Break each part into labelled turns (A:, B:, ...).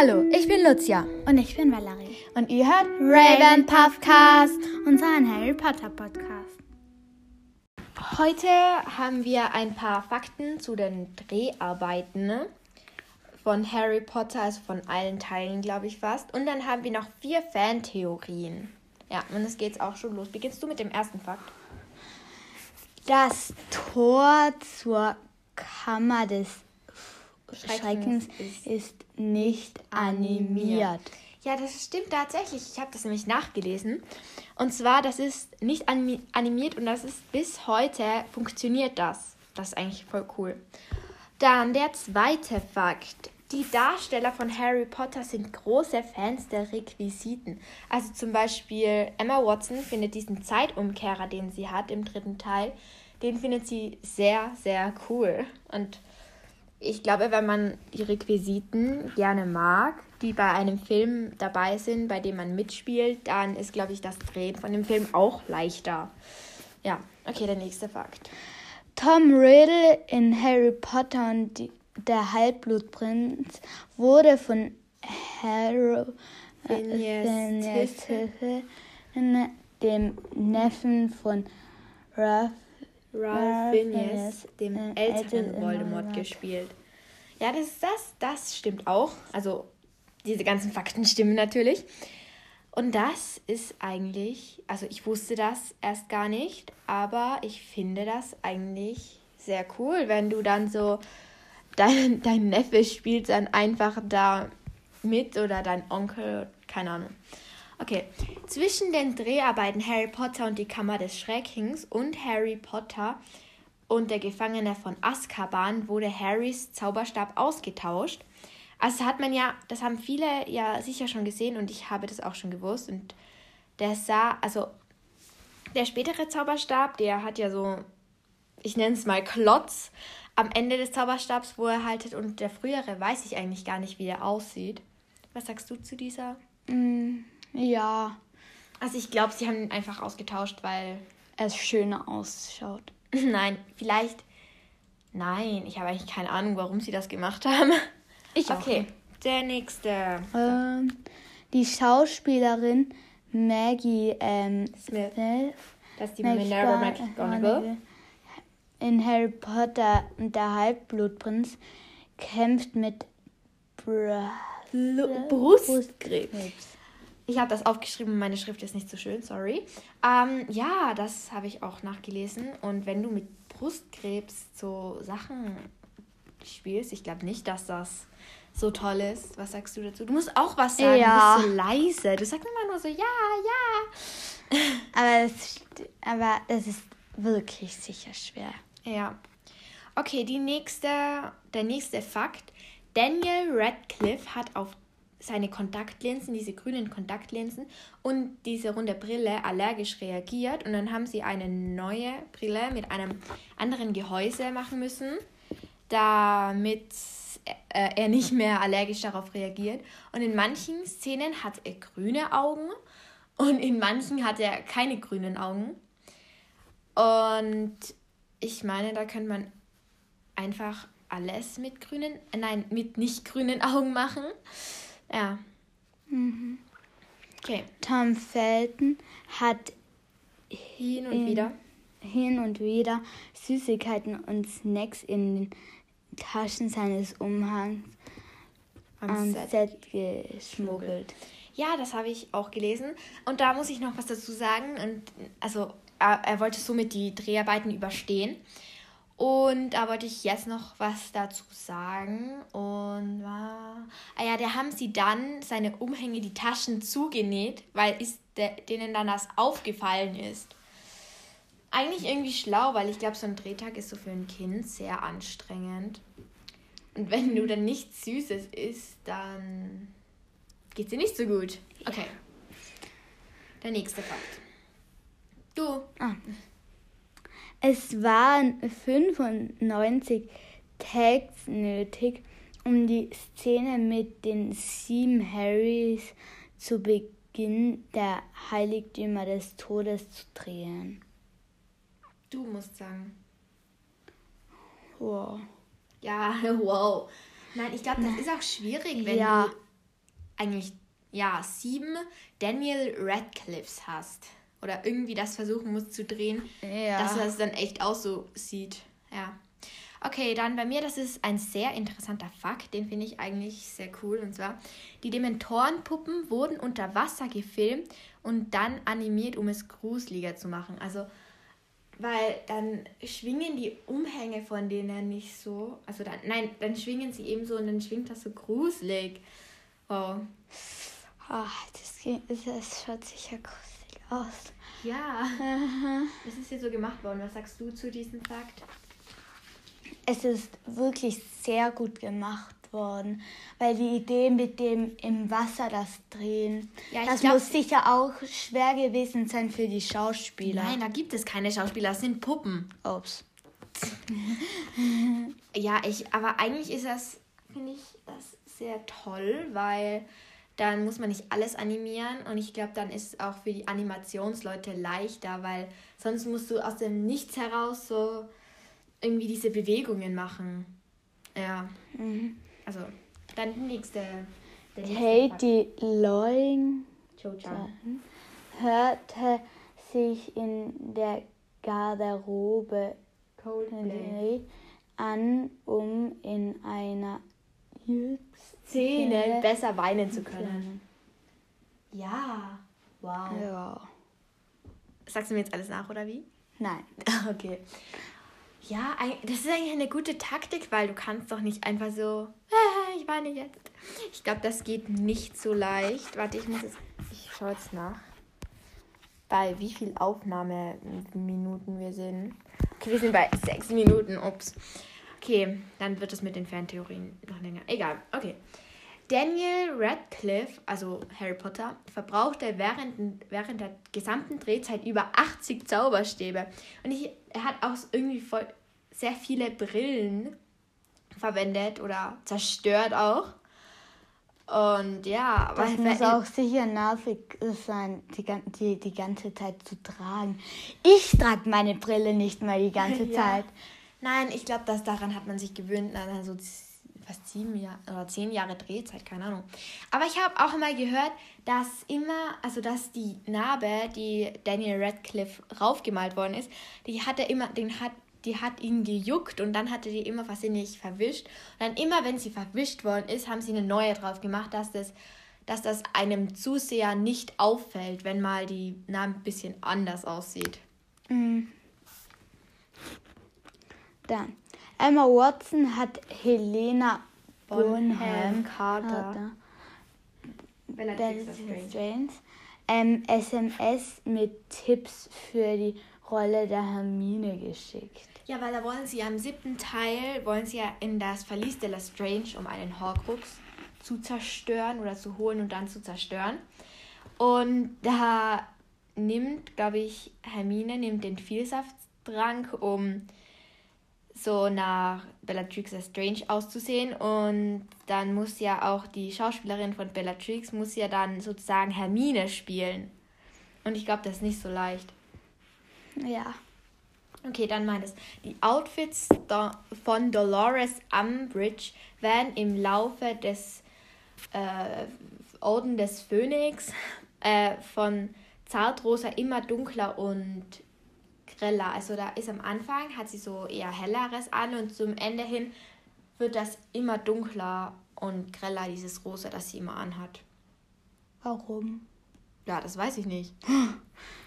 A: Hallo, ich bin Lucia.
B: Und ich bin Valerie.
A: Und ihr hört Raven Puffcast,
B: unseren Harry Potter Podcast.
A: Heute haben wir ein paar Fakten zu den Dreharbeiten von Harry Potter, also von allen Teilen, glaube ich fast. Und dann haben wir noch vier Fantheorien. Ja, und es geht auch schon los. Beginnst du mit dem ersten Fakt?
B: Das Tor zur Kammer des Schreckens, ist, ist nicht animiert.
A: Ja, das stimmt tatsächlich. Ich habe das nämlich nachgelesen. Und zwar, das ist nicht animiert und das ist bis heute funktioniert das. Das ist eigentlich voll cool. Dann der zweite Fakt. Die Darsteller von Harry Potter sind große Fans der Requisiten. Also zum Beispiel Emma Watson findet diesen Zeitumkehrer, den sie hat im dritten Teil, den findet sie sehr, sehr cool. Und ich glaube, wenn man die Requisiten gerne mag, die bei einem Film dabei sind, bei dem man mitspielt, dann ist, glaube ich, das Drehen von dem Film auch leichter. Ja, okay, der nächste Fakt.
B: Tom Riddle in Harry Potter und die, der Halbblutprinz wurde von Harry äh, dem Neffen von Ruff
A: Ralph Fiennes, dem äh, älteren Voldemort, gespielt. Ja, das, das, das stimmt auch. Also, diese ganzen Fakten stimmen natürlich. Und das ist eigentlich, also ich wusste das erst gar nicht, aber ich finde das eigentlich sehr cool, wenn du dann so, dein, dein Neffe spielt dann einfach da mit oder dein Onkel, keine Ahnung. Okay, zwischen den Dreharbeiten Harry Potter und die Kammer des Schreckens und Harry Potter und der Gefangene von Azkaban wurde Harrys Zauberstab ausgetauscht. Also hat man ja, das haben viele ja sicher schon gesehen und ich habe das auch schon gewusst und der sah, also der spätere Zauberstab, der hat ja so, ich nenne es mal Klotz am Ende des Zauberstabs, wo er haltet und der frühere weiß ich eigentlich gar nicht, wie der aussieht. Was sagst du zu dieser?
B: Mm. Ja.
A: Also ich glaube, sie haben ihn einfach ausgetauscht, weil
B: es schöner ausschaut.
A: Nein, vielleicht. Nein, ich habe eigentlich keine Ahnung, warum sie das gemacht haben.
B: Ich auch.
A: Okay, der nächste.
B: Ähm, die Schauspielerin Maggie ähm, Smith. Smith.
A: Das ist die Minerva McGonagall.
B: In Harry Potter und der Halbblutprinz kämpft mit
A: Br Brustkrebs. Ich habe das aufgeschrieben, meine Schrift ist nicht so schön, sorry. Ähm, ja, das habe ich auch nachgelesen. Und wenn du mit Brustkrebs so Sachen spielst, ich glaube nicht, dass das so toll ist. Was sagst du dazu? Du musst auch was sagen. Ja. Du bist so leise. Du sagst immer nur so, ja, ja.
B: aber, das, aber das ist wirklich sicher schwer.
A: Ja. Okay, die nächste, der nächste Fakt. Daniel Radcliffe hat auf seine Kontaktlinsen, diese grünen Kontaktlinsen und diese runde Brille allergisch reagiert und dann haben sie eine neue Brille mit einem anderen Gehäuse machen müssen, damit äh, er nicht mehr allergisch darauf reagiert. Und in manchen Szenen hat er grüne Augen und in manchen hat er keine grünen Augen. Und ich meine, da könnte man einfach alles mit grünen, nein, mit nicht grünen Augen machen. Ja.
B: Mhm. Okay. Tom Felton hat
A: hin und wieder
B: hin und wieder Süßigkeiten und Snacks in den Taschen seines Umhangs am, am Set, Set geschmuggelt.
A: Ja, das habe ich auch gelesen. Und da muss ich noch was dazu sagen. Und also er, er wollte somit die Dreharbeiten überstehen. Und da wollte ich jetzt noch was dazu sagen. Und war. Ah ja, da haben sie dann seine Umhänge, die Taschen zugenäht, weil ist de, denen dann das aufgefallen ist. Eigentlich irgendwie schlau, weil ich glaube, so ein Drehtag ist so für ein Kind sehr anstrengend. Und wenn du dann nichts Süßes isst, dann geht's dir nicht so gut. Okay. Der nächste Fakt. Du.
B: Ah. Es waren 95 Tags nötig, um die Szene mit den sieben Harrys zu Beginn der Heiligtümer des Todes zu drehen.
A: Du musst sagen.
B: Wow.
A: Ja, wow. Nein, ich glaube, das ist auch schwierig, wenn ja. du eigentlich ja sieben Daniel Radcliffes hast oder irgendwie das versuchen musst zu drehen, ja. dass das dann echt auch so sieht. Ja. Okay, dann bei mir, das ist ein sehr interessanter Fakt, den finde ich eigentlich sehr cool. Und zwar, die Dementorenpuppen wurden unter Wasser gefilmt und dann animiert, um es gruseliger zu machen. Also, weil dann schwingen die Umhänge von denen nicht so. Also, dann, nein, dann schwingen sie eben so und dann schwingt das so gruselig. Wow.
B: Oh, das, das schaut sicher gruselig aus.
A: Ja. Das ist hier so gemacht worden. Was sagst du zu diesem Fakt?
B: es ist wirklich sehr gut gemacht worden, weil die Idee mit dem im Wasser das Drehen, ja, das glaub, muss sicher auch schwer gewesen sein für die Schauspieler.
A: Nein, da gibt es keine Schauspieler, das sind Puppen. Ups. ja, ich, aber eigentlich ist das, finde ich, das sehr toll, weil dann muss man nicht alles animieren und ich glaube, dann ist es auch für die Animationsleute leichter, weil sonst musst du aus dem Nichts heraus so irgendwie diese Bewegungen machen. Ja. Mhm. Also, dann die nächste.
B: Katie Loing hörte sich in der Garderobe Coldplay an, um in einer
A: Szene besser weinen zu können. Ja, wow. Ja. Sagst du mir jetzt alles nach, oder wie? Nein. okay. Ja, das ist eigentlich eine gute Taktik, weil du kannst doch nicht einfach so, ich weine jetzt. Ich glaube, das geht nicht so leicht. Warte, ich muss es, ich schaue jetzt nach, bei wie viel Aufnahmeminuten wir sind. Okay, wir sind bei sechs Minuten, ups. Okay, dann wird es mit den Fantheorien noch länger. Egal, okay. Daniel Radcliffe, also Harry Potter, verbrauchte während, während der gesamten Drehzeit über 80 Zauberstäbe. Und ich, er hat auch irgendwie voll, sehr viele Brillen verwendet oder zerstört auch. Und ja,
B: das muss auch sicher nervig sein, die, die, die ganze Zeit zu tragen. Ich trage meine Brille nicht mal die ganze ja. Zeit.
A: Nein, ich glaube, dass daran hat man sich gewöhnt, also fast sieben Jahre oder zehn Jahre Drehzeit, keine Ahnung. Aber ich habe auch mal gehört, dass immer, also dass die Narbe, die Daniel Radcliffe raufgemalt worden ist, die hat er immer, den hat die hat ihn gejuckt und dann hatte die immer nicht verwischt. Und dann immer, wenn sie verwischt worden ist, haben sie eine neue drauf gemacht, dass das, dass das einem Zuseher nicht auffällt, wenn mal die Narbe ein bisschen anders aussieht. Mhm.
B: Dann, Emma Watson hat Helena Bonham Carter, Strange, ähm, SMS mit Tipps für die Rolle der Hermine geschickt.
A: Ja, weil da wollen sie ja im siebten Teil, wollen sie ja in das Verlies de la Strange, um einen Horcrux zu zerstören oder zu holen und dann zu zerstören. Und da nimmt, glaube ich, Hermine nimmt den Vielsafttrank, um so nach Bellatrix Strange auszusehen. Und dann muss ja auch die Schauspielerin von Bellatrix, muss ja dann sozusagen Hermine spielen. Und ich glaube, das ist nicht so leicht. Ja. Okay, dann meines. Die Outfits von Dolores Umbridge werden im Laufe des äh, Orden des Phönix äh, von Zartrosa immer dunkler und greller. Also da ist am Anfang, hat sie so eher helleres an und zum Ende hin wird das immer dunkler und greller, dieses Rosa, das sie immer anhat.
B: Warum?
A: Ja, das weiß ich nicht.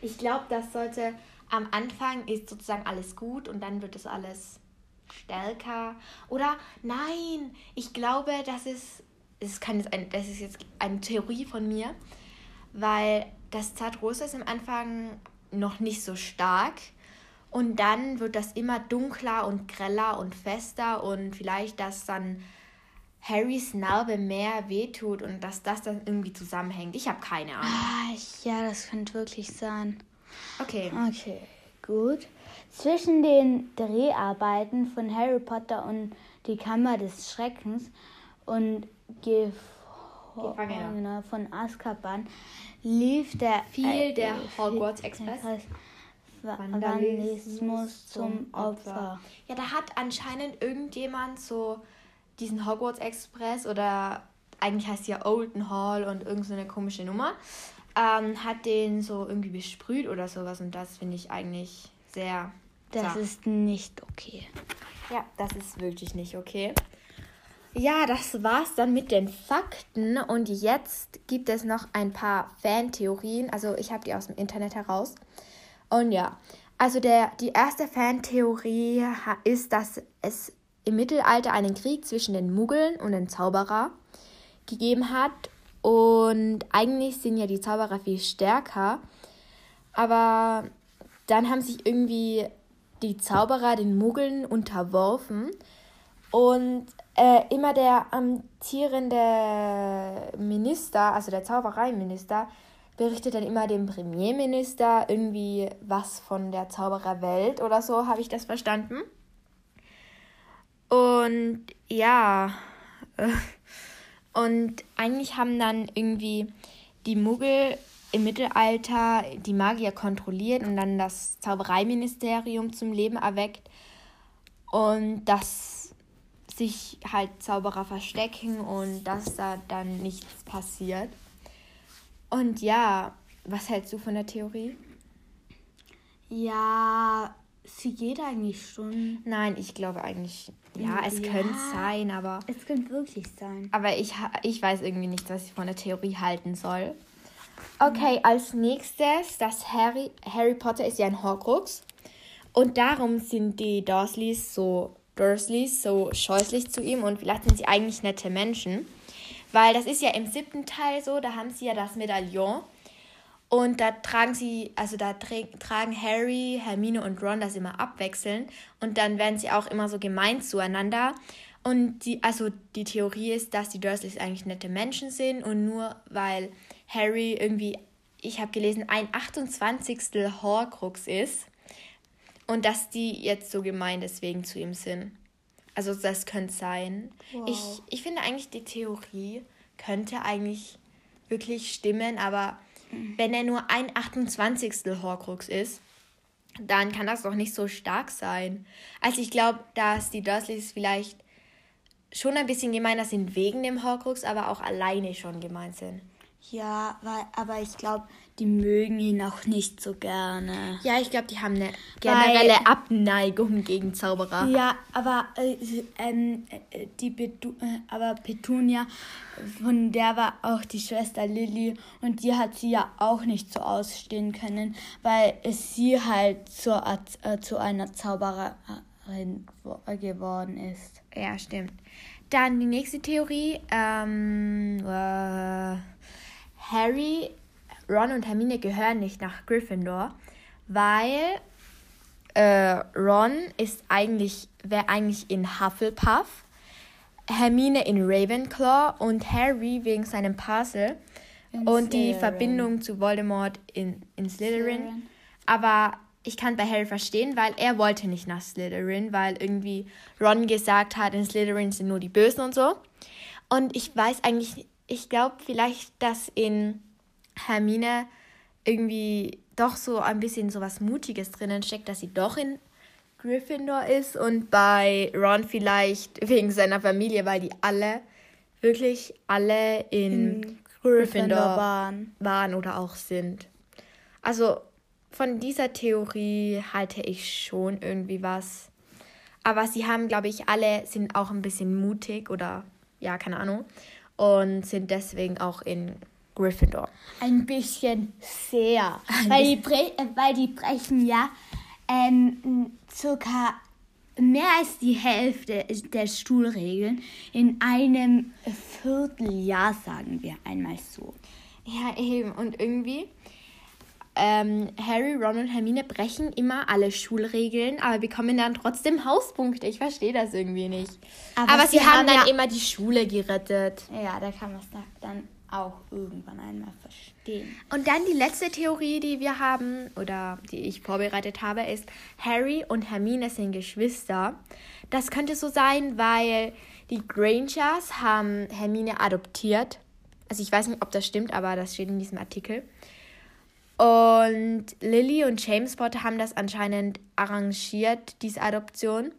A: ich glaube, das sollte am Anfang ist sozusagen alles gut und dann wird es alles stärker. Oder nein, ich glaube, das ist, das, kann jetzt ein, das ist jetzt eine Theorie von mir, weil das Zartrosa ist am Anfang noch nicht so stark. Und dann wird das immer dunkler und greller und fester und vielleicht, dass dann Harrys Narbe mehr wehtut und dass das dann irgendwie zusammenhängt. Ich habe keine Ahnung.
B: Ah, ja, das könnte wirklich sein. Okay. Okay, gut. Zwischen den Dreharbeiten von Harry Potter und die Kammer des Schreckens und Gefangener von Azkaban lief der
A: viel äh, der Hogwarts Express. Vandalismus zum Opfer. Ja, da hat anscheinend irgendjemand so diesen Hogwarts Express oder eigentlich heißt ja Olden Hall und irgend so eine komische Nummer, ähm, hat den so irgendwie besprüht oder sowas und das finde ich eigentlich sehr.
B: Das ist nicht okay.
A: Ja, das ist wirklich nicht okay. Ja, das war's dann mit den Fakten und jetzt gibt es noch ein paar Fantheorien. Also ich habe die aus dem Internet heraus. Und ja, also der, die erste Fantheorie ist, dass es im Mittelalter einen Krieg zwischen den Muggeln und den Zauberer gegeben hat. Und eigentlich sind ja die Zauberer viel stärker. Aber dann haben sich irgendwie die Zauberer den Muggeln unterworfen. Und äh, immer der amtierende Minister, also der Zaubereiminister, berichtet dann immer dem Premierminister irgendwie was von der Zaubererwelt oder so, habe ich das verstanden. Und ja, äh, und eigentlich haben dann irgendwie die Muggel im Mittelalter die Magier kontrolliert und dann das Zaubereiministerium zum Leben erweckt. Und dass sich halt Zauberer verstecken und dass da dann nichts passiert. Und ja, was hältst du von der Theorie?
B: Ja, sie geht eigentlich schon.
A: Nein, ich glaube eigentlich, ja, es ja, könnte sein, aber.
B: Es könnte wirklich sein.
A: Aber ich, ich weiß irgendwie nicht, was ich von der Theorie halten soll. Okay, als nächstes, das Harry, Harry Potter ist ja ein Horcrux. Und darum sind die Dursleys so, Dursleys so scheußlich zu ihm und vielleicht sind sie eigentlich nette Menschen. Weil das ist ja im siebten Teil so, da haben sie ja das Medaillon. Und da tragen sie, also da tra tragen Harry, Hermine und Ron das immer abwechselnd. Und dann werden sie auch immer so gemein zueinander. Und die, also die Theorie ist, dass die Dursleys eigentlich nette Menschen sind und nur weil Harry irgendwie, ich habe gelesen, ein 28. Horcrux ist und dass die jetzt so gemein deswegen zu ihm sind. Also das könnte sein. Wow. Ich, ich finde eigentlich, die Theorie könnte eigentlich wirklich stimmen, aber mhm. wenn er nur ein 28. Horcrux ist, dann kann das doch nicht so stark sein. Also ich glaube, dass die Dursleys vielleicht schon ein bisschen gemeiner sind wegen dem Horcrux, aber auch alleine schon gemein sind.
B: Ja, weil, aber ich glaube, die mögen ihn auch nicht so gerne.
A: Ja, ich glaube, die haben eine generelle weil, Abneigung gegen Zauberer.
B: Ja, aber äh, ähm, äh, die Betu äh, aber Petunia, von der war auch die Schwester Lilly und die hat sie ja auch nicht so ausstehen können, weil sie halt zur, äh, zu einer Zaubererin geworden ist.
A: Ja, stimmt. Dann die nächste Theorie. Ähm, äh, Harry, Ron und Hermine gehören nicht nach Gryffindor, weil äh, Ron ist eigentlich, wäre eigentlich in Hufflepuff, Hermine in Ravenclaw und Harry wegen seinem Puzzle in und Slytherin. die Verbindung zu Voldemort in, in Slytherin. Slytherin. Aber ich kann bei Harry verstehen, weil er wollte nicht nach Slytherin, weil irgendwie Ron gesagt hat, in Slytherin sind nur die Bösen und so. Und ich weiß eigentlich ich glaube vielleicht, dass in Hermine irgendwie doch so ein bisschen so was Mutiges drinnen steckt, dass sie doch in Gryffindor ist und bei Ron vielleicht wegen seiner Familie, weil die alle, wirklich alle in, in Gryffindor waren. waren oder auch sind. Also von dieser Theorie halte ich schon irgendwie was. Aber sie haben, glaube ich, alle sind auch ein bisschen mutig oder ja, keine Ahnung und sind deswegen auch in Gryffindor.
B: Ein bisschen sehr. Ein weil, bisschen. Die äh, weil die brechen ja ähm, circa mehr als die Hälfte der Stuhlregeln in einem Vierteljahr, sagen wir einmal so.
A: Ja, eben. Und irgendwie ähm, Harry, Ron und Hermine brechen immer alle Schulregeln, aber bekommen dann trotzdem Hauspunkte. Ich verstehe das irgendwie nicht. Aber, aber sie, sie, haben dann ja immer die Schule gerettet.
B: Ja, da kann man es dann auch irgendwann einmal verstehen.
A: Und dann die letzte Theorie, die wir haben oder die ich vorbereitet habe, ist Harry und Hermine sind Geschwister. Das könnte so sein, weil die Grangers haben Hermine adoptiert. Also ich weiß nicht, ob das stimmt, aber das steht in diesem Artikel. Und Lily und James Potter haben das anscheinend arrangiert, diese Adoption,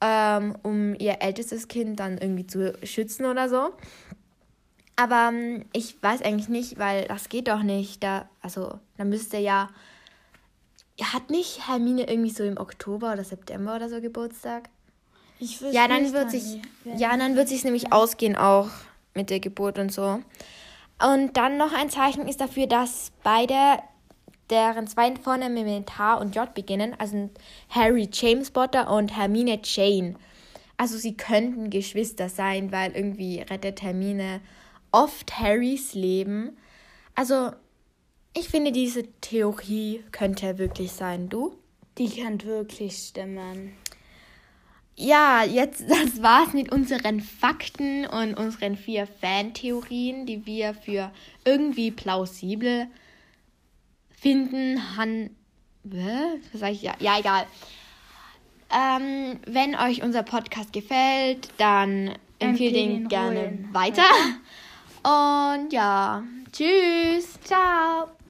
A: ähm, um ihr ältestes Kind dann irgendwie zu schützen oder so. Aber ähm, ich weiß eigentlich nicht, weil das geht doch nicht. Da, also, da müsste ja. Hat nicht Hermine irgendwie so im Oktober oder September oder so Geburtstag? Ich ja, dann wird sich, ja, dann wird sich nämlich ausgehen auch mit der Geburt und so. Und dann noch ein Zeichen ist dafür, dass beide deren zweiten Vornamen mit H und J beginnen, also Harry James Potter und Hermine Jane. Also sie könnten Geschwister sein, weil irgendwie rettet Hermine oft Harrys Leben. Also ich finde, diese Theorie könnte wirklich sein. Du?
B: Die kann wirklich stimmen.
A: Ja, jetzt das war's mit unseren Fakten und unseren vier Fantheorien, die wir für irgendwie plausibel finden. Han was sag ich ja? Ja, egal. Ähm, wenn euch unser Podcast gefällt, dann empfehlt ihn gerne weiter. Und ja, tschüss.
B: Ciao.